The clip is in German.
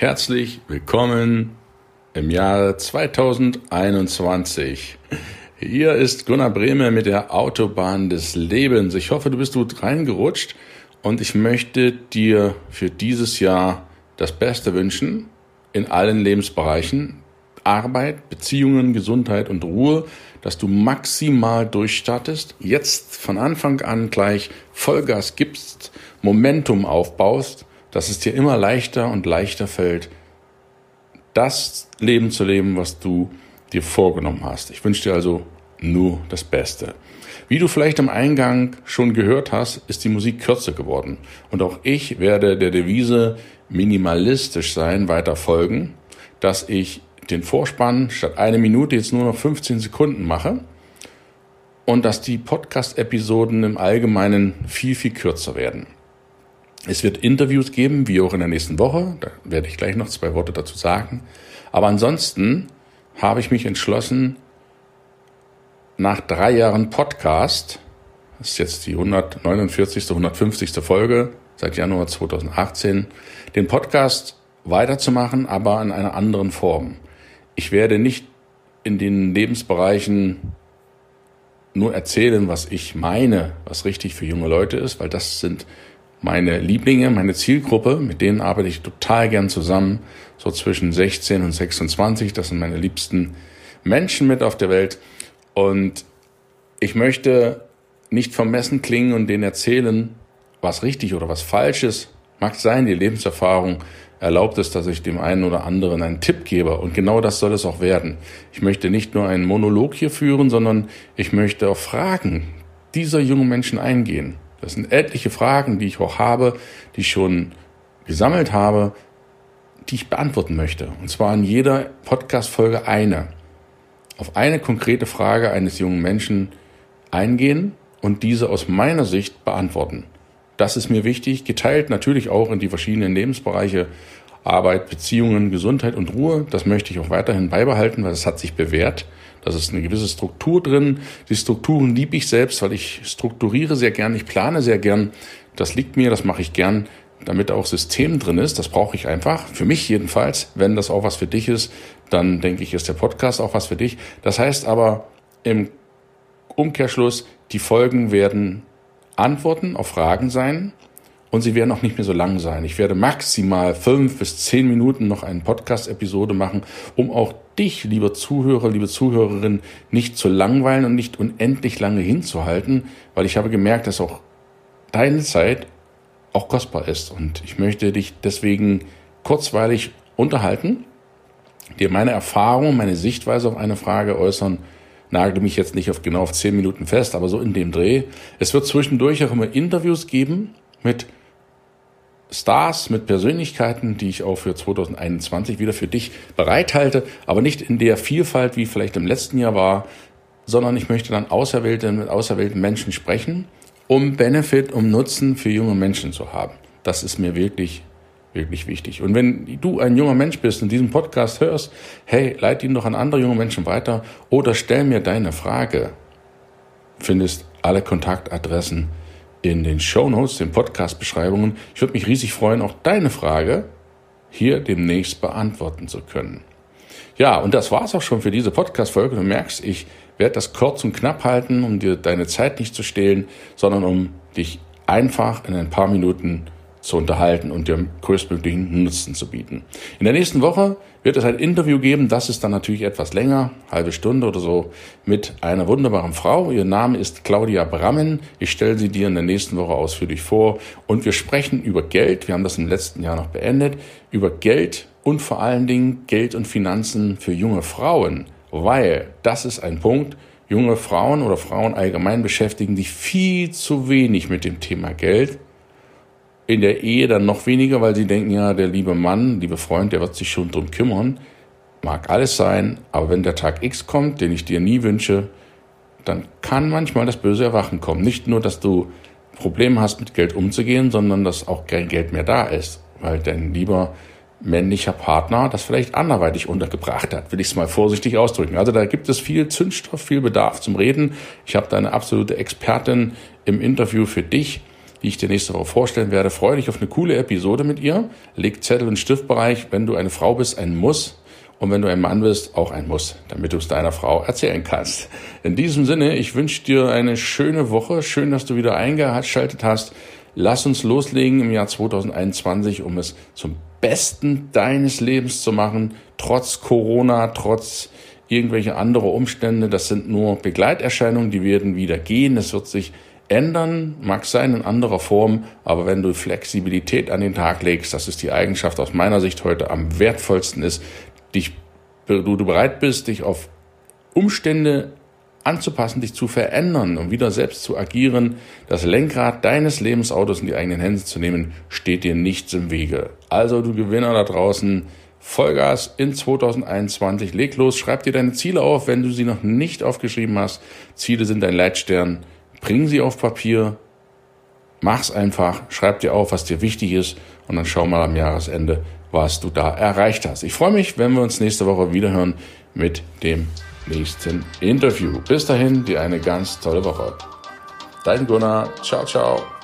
Herzlich willkommen im Jahre 2021. Hier ist Gunnar Brehme mit der Autobahn des Lebens. Ich hoffe, du bist gut reingerutscht und ich möchte dir für dieses Jahr das Beste wünschen in allen Lebensbereichen. Arbeit, Beziehungen, Gesundheit und Ruhe, dass du maximal durchstartest, jetzt von Anfang an gleich Vollgas gibst, Momentum aufbaust dass es dir immer leichter und leichter fällt, das Leben zu leben, was du dir vorgenommen hast. Ich wünsche dir also nur das Beste. Wie du vielleicht im Eingang schon gehört hast, ist die Musik kürzer geworden. Und auch ich werde der Devise minimalistisch sein weiter folgen, dass ich den Vorspann statt eine Minute jetzt nur noch 15 Sekunden mache und dass die Podcast-Episoden im Allgemeinen viel, viel kürzer werden. Es wird Interviews geben, wie auch in der nächsten Woche. Da werde ich gleich noch zwei Worte dazu sagen. Aber ansonsten habe ich mich entschlossen, nach drei Jahren Podcast, das ist jetzt die 149., 150. Folge seit Januar 2018, den Podcast weiterzumachen, aber in einer anderen Form. Ich werde nicht in den Lebensbereichen nur erzählen, was ich meine, was richtig für junge Leute ist, weil das sind meine Lieblinge, meine Zielgruppe, mit denen arbeite ich total gern zusammen, so zwischen 16 und 26. Das sind meine liebsten Menschen mit auf der Welt. Und ich möchte nicht vermessen klingen und denen erzählen, was richtig oder was falsch ist. Mag sein, die Lebenserfahrung erlaubt es, dass ich dem einen oder anderen einen Tipp gebe. Und genau das soll es auch werden. Ich möchte nicht nur einen Monolog hier führen, sondern ich möchte auf Fragen dieser jungen Menschen eingehen. Das sind etliche Fragen, die ich auch habe, die ich schon gesammelt habe, die ich beantworten möchte. Und zwar in jeder Podcast-Folge eine. Auf eine konkrete Frage eines jungen Menschen eingehen und diese aus meiner Sicht beantworten. Das ist mir wichtig, geteilt natürlich auch in die verschiedenen Lebensbereiche Arbeit, Beziehungen, Gesundheit und Ruhe. Das möchte ich auch weiterhin beibehalten, weil es hat sich bewährt. Das ist eine gewisse Struktur drin. Die Strukturen liebe ich selbst, weil ich strukturiere sehr gern, ich plane sehr gern. Das liegt mir, das mache ich gern, damit auch System drin ist. Das brauche ich einfach. Für mich jedenfalls. Wenn das auch was für dich ist, dann denke ich, ist der Podcast auch was für dich. Das heißt aber im Umkehrschluss, die Folgen werden Antworten auf Fragen sein und sie werden auch nicht mehr so lang sein. Ich werde maximal fünf bis zehn Minuten noch eine Podcast-Episode machen, um auch dich, lieber Zuhörer, liebe Zuhörerin, nicht zu langweilen und nicht unendlich lange hinzuhalten, weil ich habe gemerkt, dass auch deine Zeit auch kostbar ist. Und ich möchte dich deswegen kurzweilig unterhalten, dir meine Erfahrung, meine Sichtweise auf eine Frage äußern, nagel mich jetzt nicht auf genau auf zehn Minuten fest, aber so in dem Dreh. Es wird zwischendurch auch immer Interviews geben mit Stars, mit Persönlichkeiten, die ich auch für 2021 wieder für dich bereithalte, aber nicht in der Vielfalt, wie vielleicht im letzten Jahr war, sondern ich möchte dann auserwählte, mit auserwählten Menschen sprechen, um Benefit, um Nutzen für junge Menschen zu haben. Das ist mir wirklich, wirklich wichtig. Und wenn du ein junger Mensch bist und diesen Podcast hörst, hey, leite ihn doch an andere junge Menschen weiter oder stell mir deine Frage. Findest alle Kontaktadressen in den Show Notes, den Podcast-Beschreibungen. Ich würde mich riesig freuen, auch deine Frage hier demnächst beantworten zu können. Ja, und das war's auch schon für diese Podcast-Folge. Du merkst, ich werde das kurz und knapp halten, um dir deine Zeit nicht zu stehlen, sondern um dich einfach in ein paar Minuten zu unterhalten und dir größtmöglichen Nutzen zu bieten. In der nächsten Woche wird es ein Interview geben, das ist dann natürlich etwas länger, halbe Stunde oder so, mit einer wunderbaren Frau. Ihr Name ist Claudia Brammen. Ich stelle sie dir in der nächsten Woche ausführlich vor und wir sprechen über Geld. Wir haben das im letzten Jahr noch beendet, über Geld und vor allen Dingen Geld und Finanzen für junge Frauen, weil das ist ein Punkt, junge Frauen oder Frauen allgemein beschäftigen sich viel zu wenig mit dem Thema Geld in der Ehe dann noch weniger, weil sie denken, ja, der liebe Mann, liebe Freund, der wird sich schon drum kümmern. Mag alles sein, aber wenn der Tag X kommt, den ich dir nie wünsche, dann kann manchmal das böse Erwachen kommen. Nicht nur, dass du Probleme hast, mit Geld umzugehen, sondern dass auch kein Geld mehr da ist, weil dein lieber männlicher Partner das vielleicht anderweitig untergebracht hat, will ich es mal vorsichtig ausdrücken. Also da gibt es viel Zündstoff, viel Bedarf zum Reden. Ich habe da eine absolute Expertin im Interview für dich die ich dir nächste Woche vorstellen werde. Freue dich auf eine coole Episode mit ihr. Leg Zettel und Stiftbereich, wenn du eine Frau bist, ein Muss. Und wenn du ein Mann bist, auch ein Muss, damit du es deiner Frau erzählen kannst. In diesem Sinne, ich wünsche dir eine schöne Woche. Schön, dass du wieder eingeschaltet hast. Lass uns loslegen im Jahr 2021, um es zum Besten deines Lebens zu machen, trotz Corona, trotz irgendwelche andere Umstände. Das sind nur Begleiterscheinungen, die werden wieder gehen. Es wird sich ändern, mag sein in anderer Form, aber wenn du Flexibilität an den Tag legst, das ist die Eigenschaft aus meiner Sicht heute am wertvollsten ist, dich, du, du bereit bist, dich auf Umstände anzupassen, dich zu verändern und wieder selbst zu agieren, das Lenkrad deines Lebensautos in die eigenen Hände zu nehmen, steht dir nichts im Wege. Also du Gewinner da draußen, Vollgas in 2021, leg los, schreib dir deine Ziele auf, wenn du sie noch nicht aufgeschrieben hast. Ziele sind dein Leitstern, bring sie auf Papier, mach's einfach, schreib dir auf, was dir wichtig ist und dann schau mal am Jahresende, was du da erreicht hast. Ich freue mich, wenn wir uns nächste Woche wiederhören mit dem nächsten Interview. Bis dahin, dir eine ganz tolle Woche. Dein Gunnar. Ciao, ciao.